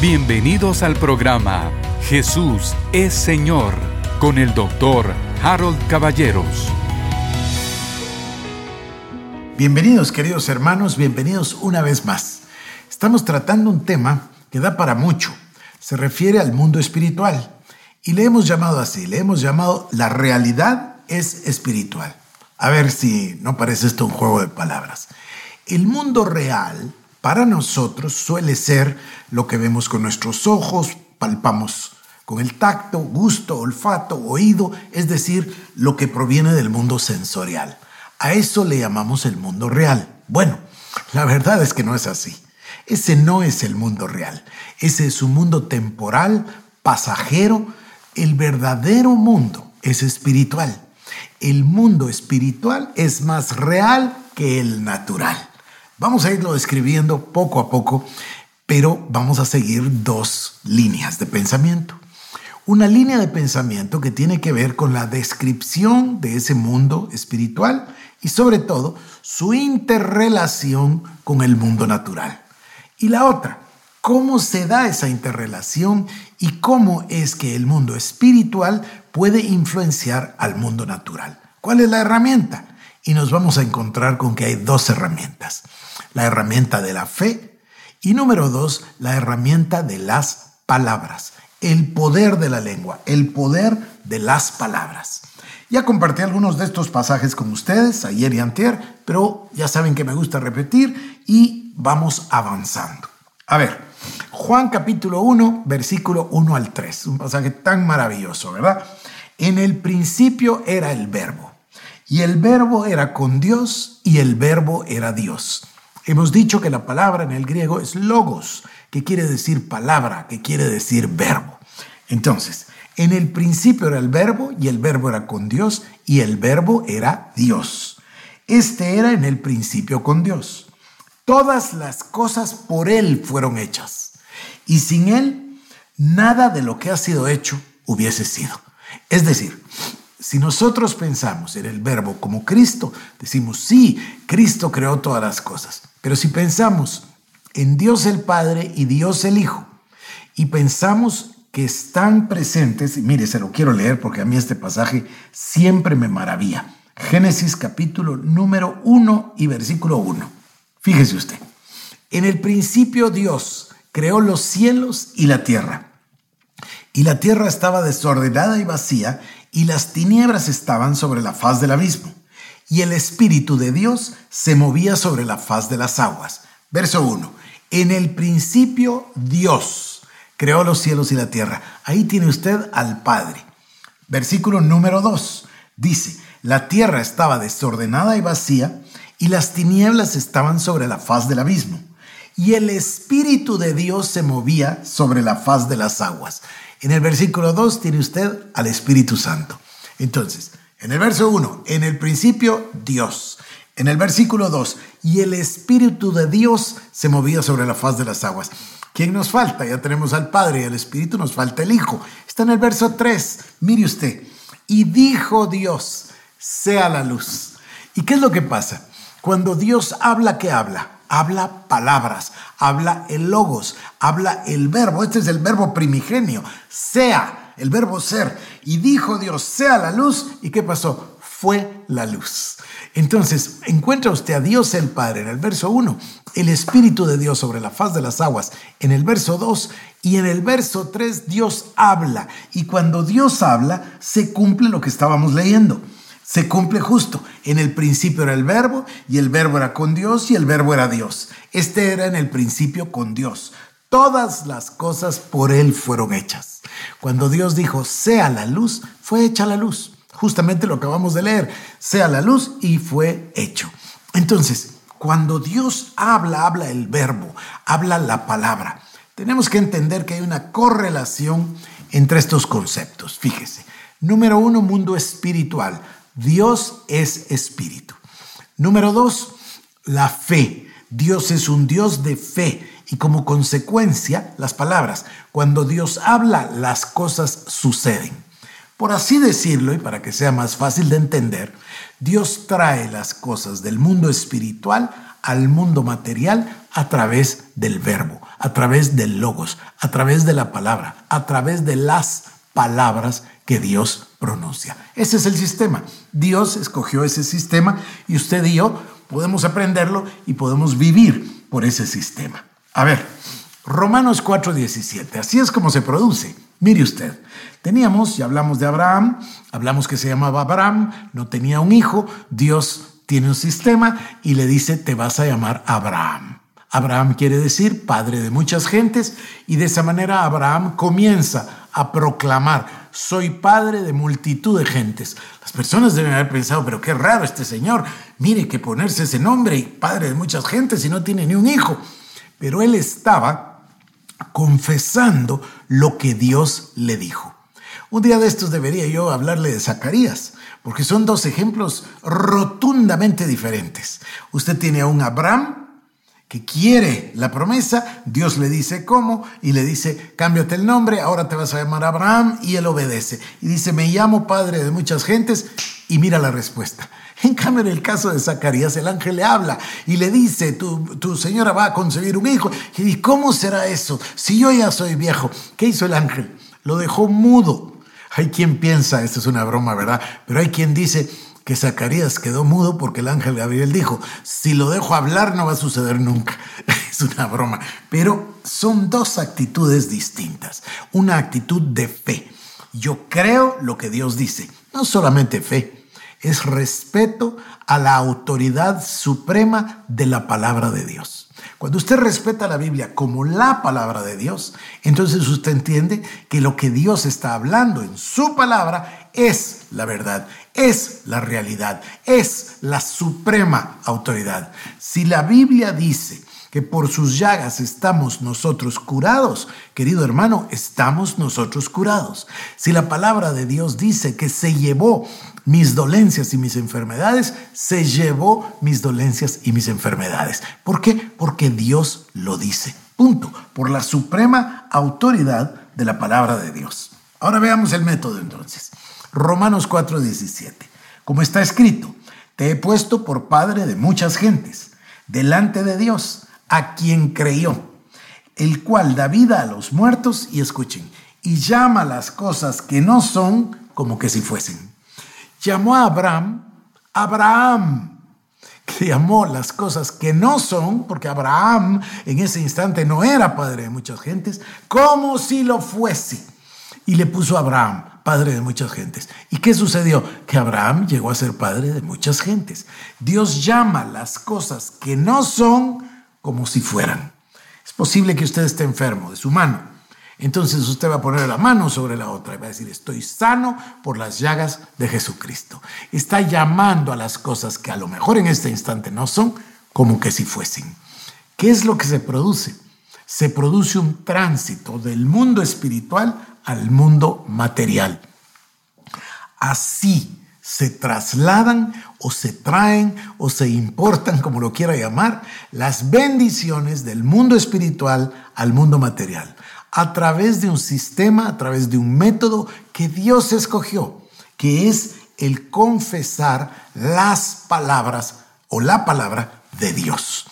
Bienvenidos al programa Jesús es Señor con el doctor Harold Caballeros. Bienvenidos queridos hermanos, bienvenidos una vez más. Estamos tratando un tema que da para mucho. Se refiere al mundo espiritual y le hemos llamado así, le hemos llamado la realidad es espiritual. A ver si no parece esto un juego de palabras. El mundo real para nosotros suele ser lo que vemos con nuestros ojos, palpamos con el tacto, gusto, olfato, oído, es decir, lo que proviene del mundo sensorial. A eso le llamamos el mundo real. Bueno, la verdad es que no es así. Ese no es el mundo real. Ese es un mundo temporal, pasajero. El verdadero mundo es espiritual. El mundo espiritual es más real que el natural. Vamos a irlo describiendo poco a poco, pero vamos a seguir dos líneas de pensamiento. Una línea de pensamiento que tiene que ver con la descripción de ese mundo espiritual y sobre todo su interrelación con el mundo natural. Y la otra, cómo se da esa interrelación y cómo es que el mundo espiritual puede influenciar al mundo natural. ¿Cuál es la herramienta? Y nos vamos a encontrar con que hay dos herramientas la herramienta de la fe y número dos, la herramienta de las palabras, el poder de la lengua, el poder de las palabras. Ya compartí algunos de estos pasajes con ustedes ayer y antier, pero ya saben que me gusta repetir y vamos avanzando. A ver, Juan capítulo 1, versículo 1 al 3, un pasaje tan maravilloso, ¿verdad? En el principio era el verbo, y el verbo era con Dios, y el verbo era Dios. Hemos dicho que la palabra en el griego es logos, que quiere decir palabra, que quiere decir verbo. Entonces, en el principio era el verbo y el verbo era con Dios y el verbo era Dios. Este era en el principio con Dios. Todas las cosas por Él fueron hechas y sin Él nada de lo que ha sido hecho hubiese sido. Es decir, si nosotros pensamos en el verbo como Cristo, decimos, sí, Cristo creó todas las cosas. Pero si pensamos en Dios el Padre y Dios el Hijo, y pensamos que están presentes, y mire, se lo quiero leer porque a mí este pasaje siempre me maravilla. Génesis capítulo número 1 y versículo 1. Fíjese usted, en el principio Dios creó los cielos y la tierra. Y la tierra estaba desordenada y vacía, y las tinieblas estaban sobre la faz del abismo, y el Espíritu de Dios se movía sobre la faz de las aguas. Verso 1. En el principio Dios creó los cielos y la tierra. Ahí tiene usted al Padre. Versículo número 2. Dice, la tierra estaba desordenada y vacía, y las tinieblas estaban sobre la faz del abismo, y el Espíritu de Dios se movía sobre la faz de las aguas. En el versículo 2 tiene usted al Espíritu Santo. Entonces, en el verso 1, en el principio Dios. En el versículo 2, y el Espíritu de Dios se movía sobre la faz de las aguas. ¿Quién nos falta? Ya tenemos al Padre y al Espíritu, nos falta el Hijo. Está en el verso 3. Mire usted. Y dijo Dios, sea la luz. ¿Y qué es lo que pasa? Cuando Dios habla, ¿qué habla? Habla palabras, habla el logos, habla el verbo. Este es el verbo primigenio, sea, el verbo ser. Y dijo Dios, sea la luz. ¿Y qué pasó? Fue la luz. Entonces, encuentra usted a Dios el Padre en el verso 1, el Espíritu de Dios sobre la faz de las aguas en el verso 2 y en el verso 3 Dios habla. Y cuando Dios habla, se cumple lo que estábamos leyendo se cumple justo. En el principio era el verbo y el verbo era con Dios y el verbo era Dios. Este era en el principio con Dios. Todas las cosas por Él fueron hechas. Cuando Dios dijo, sea la luz, fue hecha la luz. Justamente lo acabamos de leer, sea la luz y fue hecho. Entonces, cuando Dios habla, habla el verbo, habla la palabra. Tenemos que entender que hay una correlación entre estos conceptos. Fíjese. Número uno, mundo espiritual. Dios es espíritu. Número dos, la fe. Dios es un Dios de fe y como consecuencia las palabras. Cuando Dios habla, las cosas suceden. Por así decirlo, y para que sea más fácil de entender, Dios trae las cosas del mundo espiritual al mundo material a través del verbo, a través del logos, a través de la palabra, a través de las palabras que Dios pronuncia. Ese es el sistema. Dios escogió ese sistema y usted y yo podemos aprenderlo y podemos vivir por ese sistema. A ver, Romanos 4:17, así es como se produce. Mire usted, teníamos, ya hablamos de Abraham, hablamos que se llamaba Abraham, no tenía un hijo, Dios tiene un sistema y le dice, te vas a llamar Abraham. Abraham quiere decir padre de muchas gentes y de esa manera Abraham comienza a proclamar, soy padre de multitud de gentes. Las personas deben haber pensado, pero qué raro este señor, mire que ponerse ese nombre y padre de muchas gentes y no tiene ni un hijo. Pero él estaba confesando lo que Dios le dijo. Un día de estos debería yo hablarle de Zacarías, porque son dos ejemplos rotundamente diferentes. Usted tiene a un Abraham que quiere la promesa, Dios le dice cómo y le dice, cámbiate el nombre, ahora te vas a llamar Abraham y él obedece. Y dice, me llamo padre de muchas gentes y mira la respuesta. En cambio, en el caso de Zacarías, el ángel le habla y le dice, tu, tu señora va a concebir un hijo. Y dice, ¿cómo será eso? Si yo ya soy viejo, ¿qué hizo el ángel? Lo dejó mudo. Hay quien piensa, esto es una broma, ¿verdad? Pero hay quien dice, que Zacarías quedó mudo porque el ángel Gabriel dijo, si lo dejo hablar no va a suceder nunca. es una broma. Pero son dos actitudes distintas. Una actitud de fe. Yo creo lo que Dios dice. No solamente fe, es respeto a la autoridad suprema de la palabra de Dios. Cuando usted respeta la Biblia como la palabra de Dios, entonces usted entiende que lo que Dios está hablando en su palabra es la verdad, es la realidad, es la suprema autoridad. Si la Biblia dice que por sus llagas estamos nosotros curados, querido hermano, estamos nosotros curados. Si la palabra de Dios dice que se llevó mis dolencias y mis enfermedades, se llevó mis dolencias y mis enfermedades. ¿Por qué? Porque Dios lo dice. Punto. Por la suprema autoridad de la palabra de Dios. Ahora veamos el método entonces. Romanos 4:17. Como está escrito, te he puesto por padre de muchas gentes, delante de Dios, a quien creyó, el cual da vida a los muertos, y escuchen, y llama las cosas que no son como que si fuesen. Llamó a Abraham, Abraham, que llamó las cosas que no son, porque Abraham en ese instante no era padre de muchas gentes, como si lo fuese. Y le puso a Abraham, padre de muchas gentes. ¿Y qué sucedió? Que Abraham llegó a ser padre de muchas gentes. Dios llama las cosas que no son como si fueran. Es posible que usted esté enfermo de su mano. Entonces usted va a poner la mano sobre la otra y va a decir, estoy sano por las llagas de Jesucristo. Está llamando a las cosas que a lo mejor en este instante no son como que si fuesen. ¿Qué es lo que se produce? Se produce un tránsito del mundo espiritual al mundo material. Así se trasladan o se traen o se importan, como lo quiera llamar, las bendiciones del mundo espiritual al mundo material, a través de un sistema, a través de un método que Dios escogió, que es el confesar las palabras o la palabra de Dios.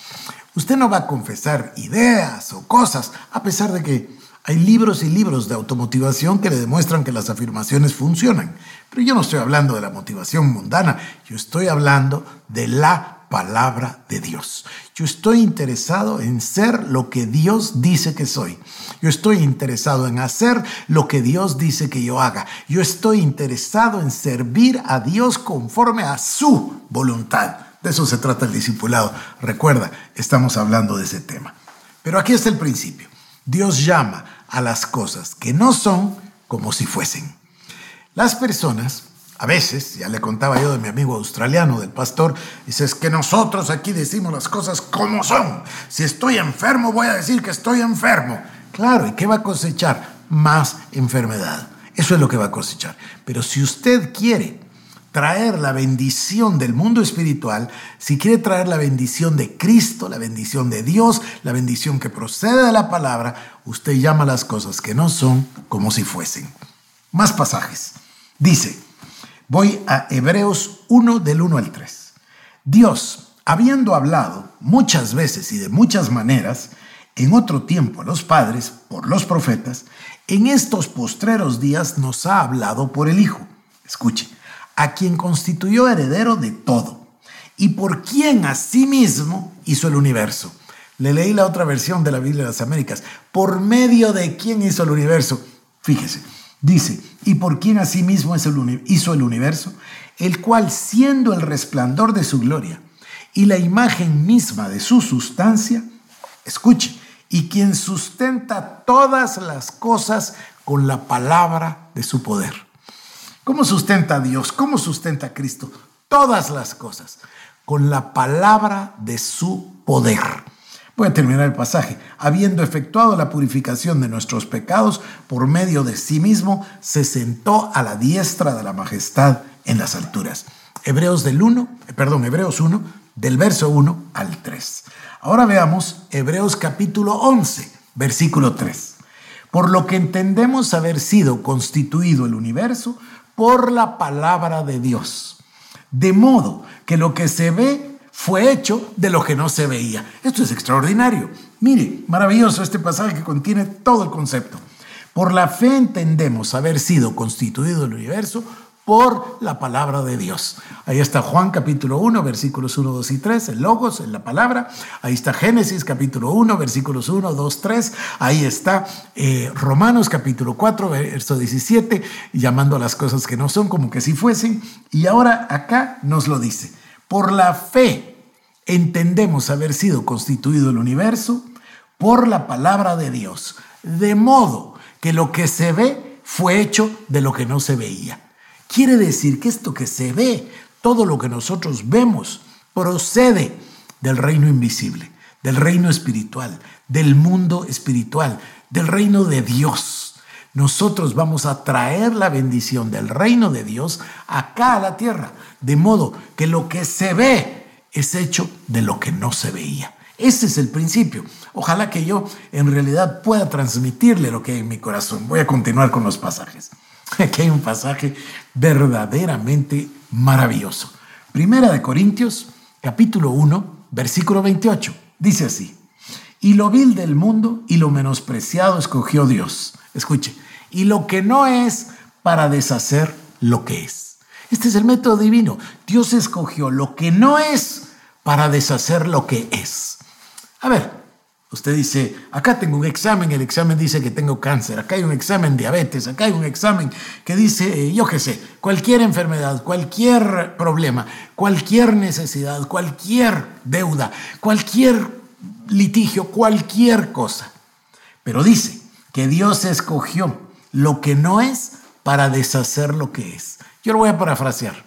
Usted no va a confesar ideas o cosas, a pesar de que hay libros y libros de automotivación que le demuestran que las afirmaciones funcionan. Pero yo no estoy hablando de la motivación mundana, yo estoy hablando de la palabra de Dios. Yo estoy interesado en ser lo que Dios dice que soy. Yo estoy interesado en hacer lo que Dios dice que yo haga. Yo estoy interesado en servir a Dios conforme a su voluntad. De eso se trata el discipulado. Recuerda, estamos hablando de ese tema. Pero aquí está el principio. Dios llama a las cosas que no son como si fuesen. Las personas, a veces, ya le contaba yo de mi amigo australiano, del pastor, dice, es que nosotros aquí decimos las cosas como son. Si estoy enfermo, voy a decir que estoy enfermo. Claro, ¿y qué va a cosechar? Más enfermedad. Eso es lo que va a cosechar. Pero si usted quiere traer la bendición del mundo espiritual, si quiere traer la bendición de Cristo, la bendición de Dios, la bendición que procede de la palabra, usted llama las cosas que no son como si fuesen. Más pasajes. Dice, voy a Hebreos 1 del 1 al 3. Dios, habiendo hablado muchas veces y de muchas maneras, en otro tiempo a los padres por los profetas, en estos postreros días nos ha hablado por el Hijo. Escuche, a quien constituyó heredero de todo y por quien asimismo hizo el universo. Le leí la otra versión de la Biblia de las Américas. Por medio de quién hizo el universo. Fíjese, dice, y por quien asimismo hizo el universo, el cual siendo el resplandor de su gloria y la imagen misma de su sustancia, escuche, y quien sustenta todas las cosas con la palabra de su poder. ¿Cómo sustenta Dios? ¿Cómo sustenta Cristo? Todas las cosas con la palabra de su poder. Voy a terminar el pasaje. Habiendo efectuado la purificación de nuestros pecados por medio de sí mismo, se sentó a la diestra de la majestad en las alturas. Hebreos del 1, eh, perdón, Hebreos 1, del verso 1 al 3. Ahora veamos Hebreos capítulo 11, versículo 3. Por lo que entendemos haber sido constituido el universo por la palabra de Dios. De modo que lo que se ve fue hecho de lo que no se veía. Esto es extraordinario. Mire, maravilloso este pasaje que contiene todo el concepto. Por la fe entendemos haber sido constituido el universo por la palabra de Dios. Ahí está Juan capítulo 1, versículos 1, 2 y 3, el logos, en la palabra. Ahí está Génesis capítulo 1, versículos 1, 2, 3. Ahí está eh, Romanos capítulo 4, verso 17, llamando a las cosas que no son como que si fuesen. Y ahora acá nos lo dice. Por la fe entendemos haber sido constituido el universo por la palabra de Dios, de modo que lo que se ve fue hecho de lo que no se veía. Quiere decir que esto que se ve, todo lo que nosotros vemos, procede del reino invisible, del reino espiritual, del mundo espiritual, del reino de Dios. Nosotros vamos a traer la bendición del reino de Dios acá a la tierra, de modo que lo que se ve es hecho de lo que no se veía. Ese es el principio. Ojalá que yo en realidad pueda transmitirle lo que hay en mi corazón. Voy a continuar con los pasajes. Aquí hay un pasaje verdaderamente maravilloso. Primera de Corintios, capítulo 1, versículo 28. Dice así, y lo vil del mundo y lo menospreciado escogió Dios. Escuche, y lo que no es para deshacer lo que es. Este es el método divino. Dios escogió lo que no es para deshacer lo que es. A ver, Usted dice, acá tengo un examen, el examen dice que tengo cáncer, acá hay un examen diabetes, acá hay un examen que dice, eh, yo qué sé, cualquier enfermedad, cualquier problema, cualquier necesidad, cualquier deuda, cualquier litigio, cualquier cosa. Pero dice que Dios escogió lo que no es para deshacer lo que es. Yo lo voy a parafrasear.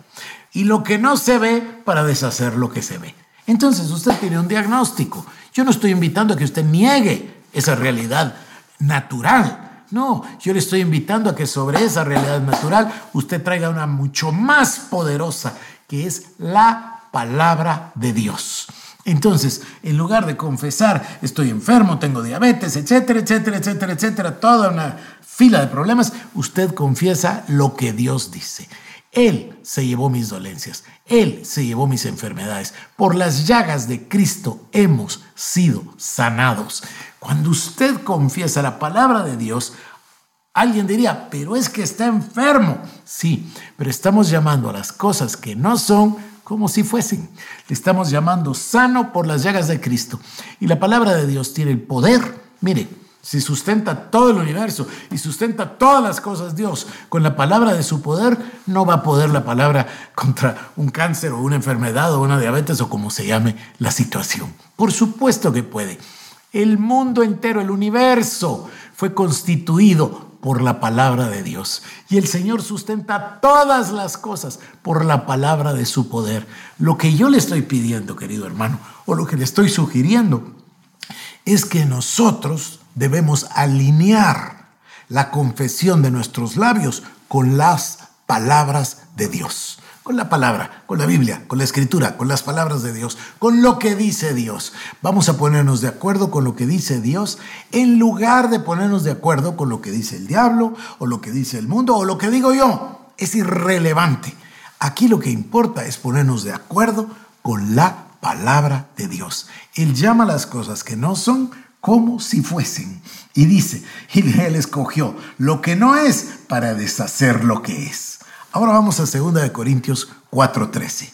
Y lo que no se ve para deshacer lo que se ve. Entonces usted tiene un diagnóstico yo no estoy invitando a que usted niegue esa realidad natural. No, yo le estoy invitando a que sobre esa realidad natural usted traiga una mucho más poderosa, que es la palabra de Dios. Entonces, en lugar de confesar, estoy enfermo, tengo diabetes, etcétera, etcétera, etcétera, etcétera, toda una fila de problemas, usted confiesa lo que Dios dice. Él se llevó mis dolencias, Él se llevó mis enfermedades. Por las llagas de Cristo hemos sido sanados. Cuando usted confiesa la palabra de Dios, alguien diría, pero es que está enfermo. Sí, pero estamos llamando a las cosas que no son como si fuesen. Le estamos llamando sano por las llagas de Cristo. Y la palabra de Dios tiene el poder. Mire, si sustenta todo el universo y sustenta todas las cosas Dios con la palabra de su poder, no va a poder la palabra contra un cáncer o una enfermedad o una diabetes o como se llame la situación. Por supuesto que puede. El mundo entero, el universo, fue constituido por la palabra de Dios. Y el Señor sustenta todas las cosas por la palabra de su poder. Lo que yo le estoy pidiendo, querido hermano, o lo que le estoy sugiriendo, es que nosotros debemos alinear la confesión de nuestros labios con las palabras de Dios. Con la palabra, con la Biblia, con la escritura, con las palabras de Dios, con lo que dice Dios. Vamos a ponernos de acuerdo con lo que dice Dios en lugar de ponernos de acuerdo con lo que dice el diablo o lo que dice el mundo o lo que digo yo. Es irrelevante. Aquí lo que importa es ponernos de acuerdo con la palabra de Dios. Él llama las cosas que no son como si fuesen. Y dice, y él escogió lo que no es para deshacer lo que es. Ahora vamos a 2 Corintios 4:13.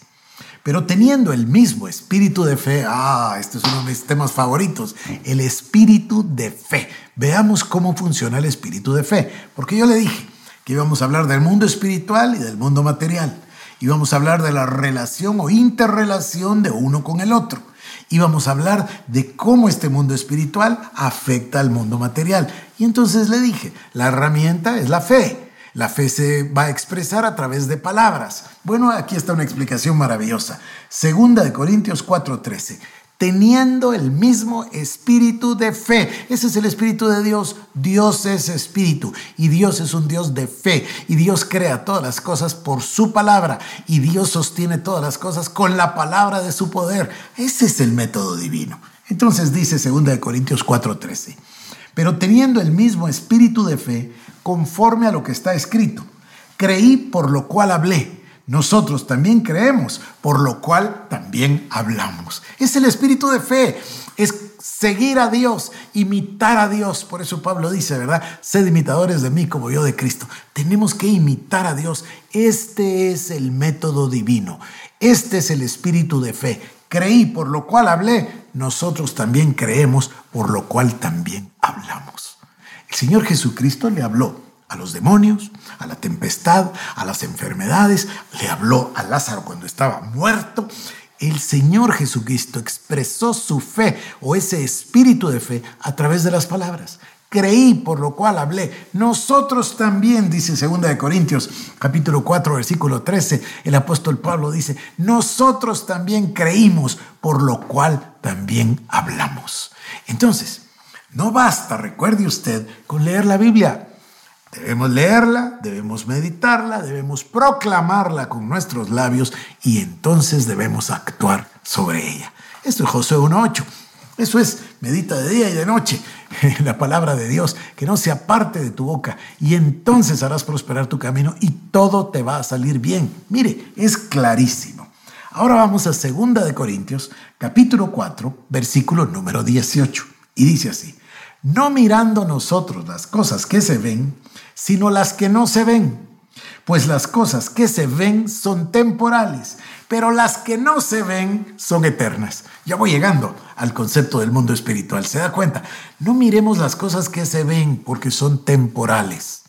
Pero teniendo el mismo espíritu de fe, ah, este es uno de mis temas favoritos, el espíritu de fe. Veamos cómo funciona el espíritu de fe. Porque yo le dije que íbamos a hablar del mundo espiritual y del mundo material. Íbamos a hablar de la relación o interrelación de uno con el otro y vamos a hablar de cómo este mundo espiritual afecta al mundo material. Y entonces le dije, la herramienta es la fe. La fe se va a expresar a través de palabras. Bueno, aquí está una explicación maravillosa. Segunda de Corintios 4:13 teniendo el mismo espíritu de fe. Ese es el espíritu de Dios. Dios es espíritu y Dios es un Dios de fe y Dios crea todas las cosas por su palabra y Dios sostiene todas las cosas con la palabra de su poder. Ese es el método divino. Entonces dice 2 Corintios 4:13, pero teniendo el mismo espíritu de fe, conforme a lo que está escrito, creí por lo cual hablé nosotros también creemos, por lo cual también hablamos. Es el espíritu de fe, es seguir a Dios, imitar a Dios. Por eso Pablo dice, ¿verdad? Sed imitadores de mí como yo de Cristo. Tenemos que imitar a Dios. Este es el método divino. Este es el espíritu de fe. Creí, por lo cual hablé. Nosotros también creemos, por lo cual también hablamos. El Señor Jesucristo le habló a los demonios, a la tempestad, a las enfermedades, le habló a Lázaro cuando estaba muerto. El Señor Jesucristo expresó su fe o ese espíritu de fe a través de las palabras. Creí, por lo cual hablé. Nosotros también, dice 2 de Corintios, capítulo 4, versículo 13, el apóstol Pablo dice, nosotros también creímos, por lo cual también hablamos. Entonces, no basta, recuerde usted, con leer la Biblia. Debemos leerla, debemos meditarla, debemos proclamarla con nuestros labios y entonces debemos actuar sobre ella. Esto es Josué 1.8. Eso es, medita de día y de noche la palabra de Dios, que no se aparte de tu boca y entonces harás prosperar tu camino y todo te va a salir bien. Mire, es clarísimo. Ahora vamos a 2 de Corintios, capítulo 4, versículo número 18. Y dice así, no mirando nosotros las cosas que se ven, sino las que no se ven. Pues las cosas que se ven son temporales, pero las que no se ven son eternas. Ya voy llegando al concepto del mundo espiritual. ¿Se da cuenta? No miremos las cosas que se ven porque son temporales.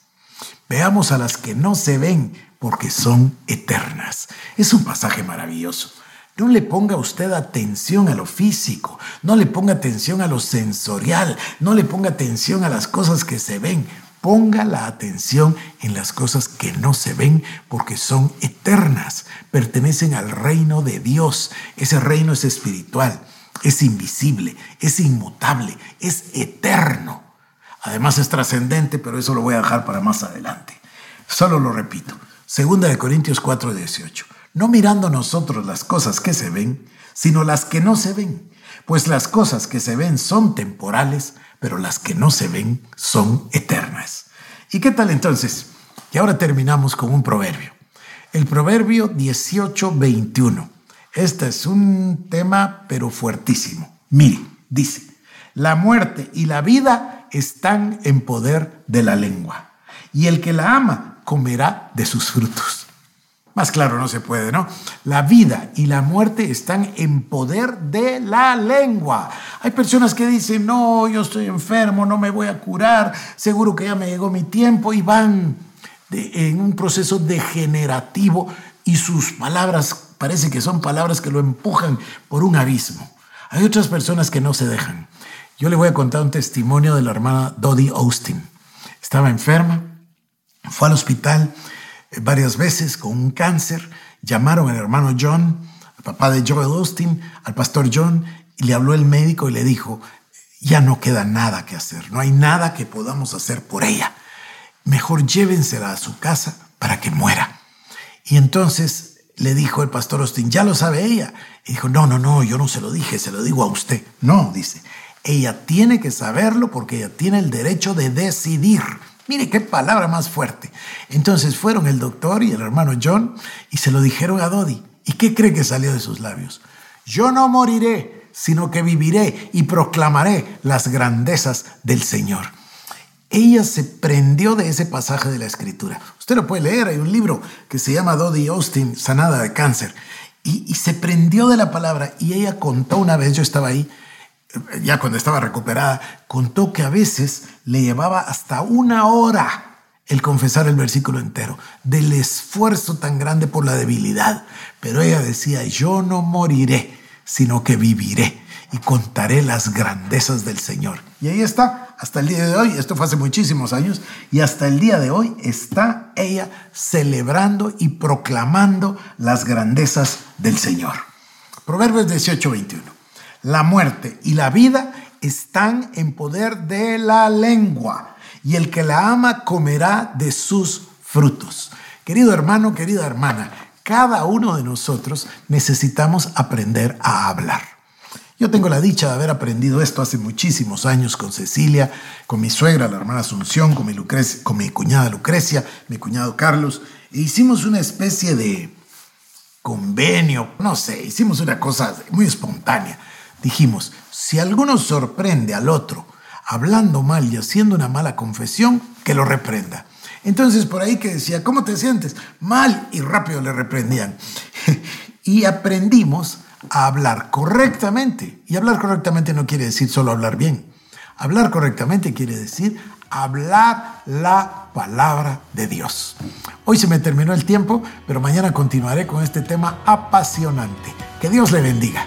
Veamos a las que no se ven porque son eternas. Es un pasaje maravilloso. No le ponga usted atención a lo físico, no le ponga atención a lo sensorial, no le ponga atención a las cosas que se ven. Ponga la atención en las cosas que no se ven porque son eternas, pertenecen al reino de Dios. Ese reino es espiritual, es invisible, es inmutable, es eterno. Además es trascendente, pero eso lo voy a dejar para más adelante. Solo lo repito. Segunda de Corintios 4, 18 no mirando nosotros las cosas que se ven, sino las que no se ven, pues las cosas que se ven son temporales, pero las que no se ven son eternas. ¿Y qué tal entonces? Y ahora terminamos con un proverbio. El proverbio 18:21. Este es un tema pero fuertísimo. Mire, dice, la muerte y la vida están en poder de la lengua, y el que la ama comerá de sus frutos. Más claro no se puede, ¿no? La vida y la muerte están en poder de la lengua. Hay personas que dicen, no, yo estoy enfermo, no me voy a curar, seguro que ya me llegó mi tiempo y van en un proceso degenerativo y sus palabras parece que son palabras que lo empujan por un abismo. Hay otras personas que no se dejan. Yo le voy a contar un testimonio de la hermana Dodie Austin. Estaba enferma, fue al hospital varias veces con un cáncer. Llamaron al hermano John, al papá de Joel Austin, al pastor John, y le habló el médico y le dijo, ya no queda nada que hacer, no hay nada que podamos hacer por ella. Mejor llévensela a su casa para que muera. Y entonces le dijo el pastor Austin, ya lo sabe ella. Y dijo, no, no, no, yo no se lo dije, se lo digo a usted. No, dice, ella tiene que saberlo porque ella tiene el derecho de decidir. Mire qué palabra más fuerte. Entonces fueron el doctor y el hermano John y se lo dijeron a Dodi. ¿Y qué cree que salió de sus labios? Yo no moriré, sino que viviré y proclamaré las grandezas del Señor. Ella se prendió de ese pasaje de la escritura. Usted lo puede leer, hay un libro que se llama Dodie Austin, Sanada de Cáncer, y, y se prendió de la palabra y ella contó una vez, yo estaba ahí, ya cuando estaba recuperada, contó que a veces le llevaba hasta una hora el confesar el versículo entero, del esfuerzo tan grande por la debilidad. Pero ella decía, yo no moriré, sino que viviré y contaré las grandezas del Señor. Y ahí está, hasta el día de hoy, esto fue hace muchísimos años, y hasta el día de hoy está ella celebrando y proclamando las grandezas del Señor. Proverbios 18, 21. La muerte y la vida están en poder de la lengua y el que la ama comerá de sus frutos. Querido hermano, querida hermana, cada uno de nosotros necesitamos aprender a hablar. Yo tengo la dicha de haber aprendido esto hace muchísimos años con Cecilia, con mi suegra, la hermana Asunción, con mi, cuñada Lucrecia, mi cuñado Carlos. E hicimos una especie de convenio, no sé, hicimos una cosa muy espontánea. Dijimos, si alguno sorprende al otro hablando mal y haciendo una mala confesión, que lo reprenda. Entonces por ahí que decía, ¿cómo te sientes? Mal y rápido le reprendían. y aprendimos a hablar correctamente. Y hablar correctamente no quiere decir solo hablar bien. Hablar correctamente quiere decir hablar la palabra de Dios. Hoy se me terminó el tiempo, pero mañana continuaré con este tema apasionante. Que Dios le bendiga.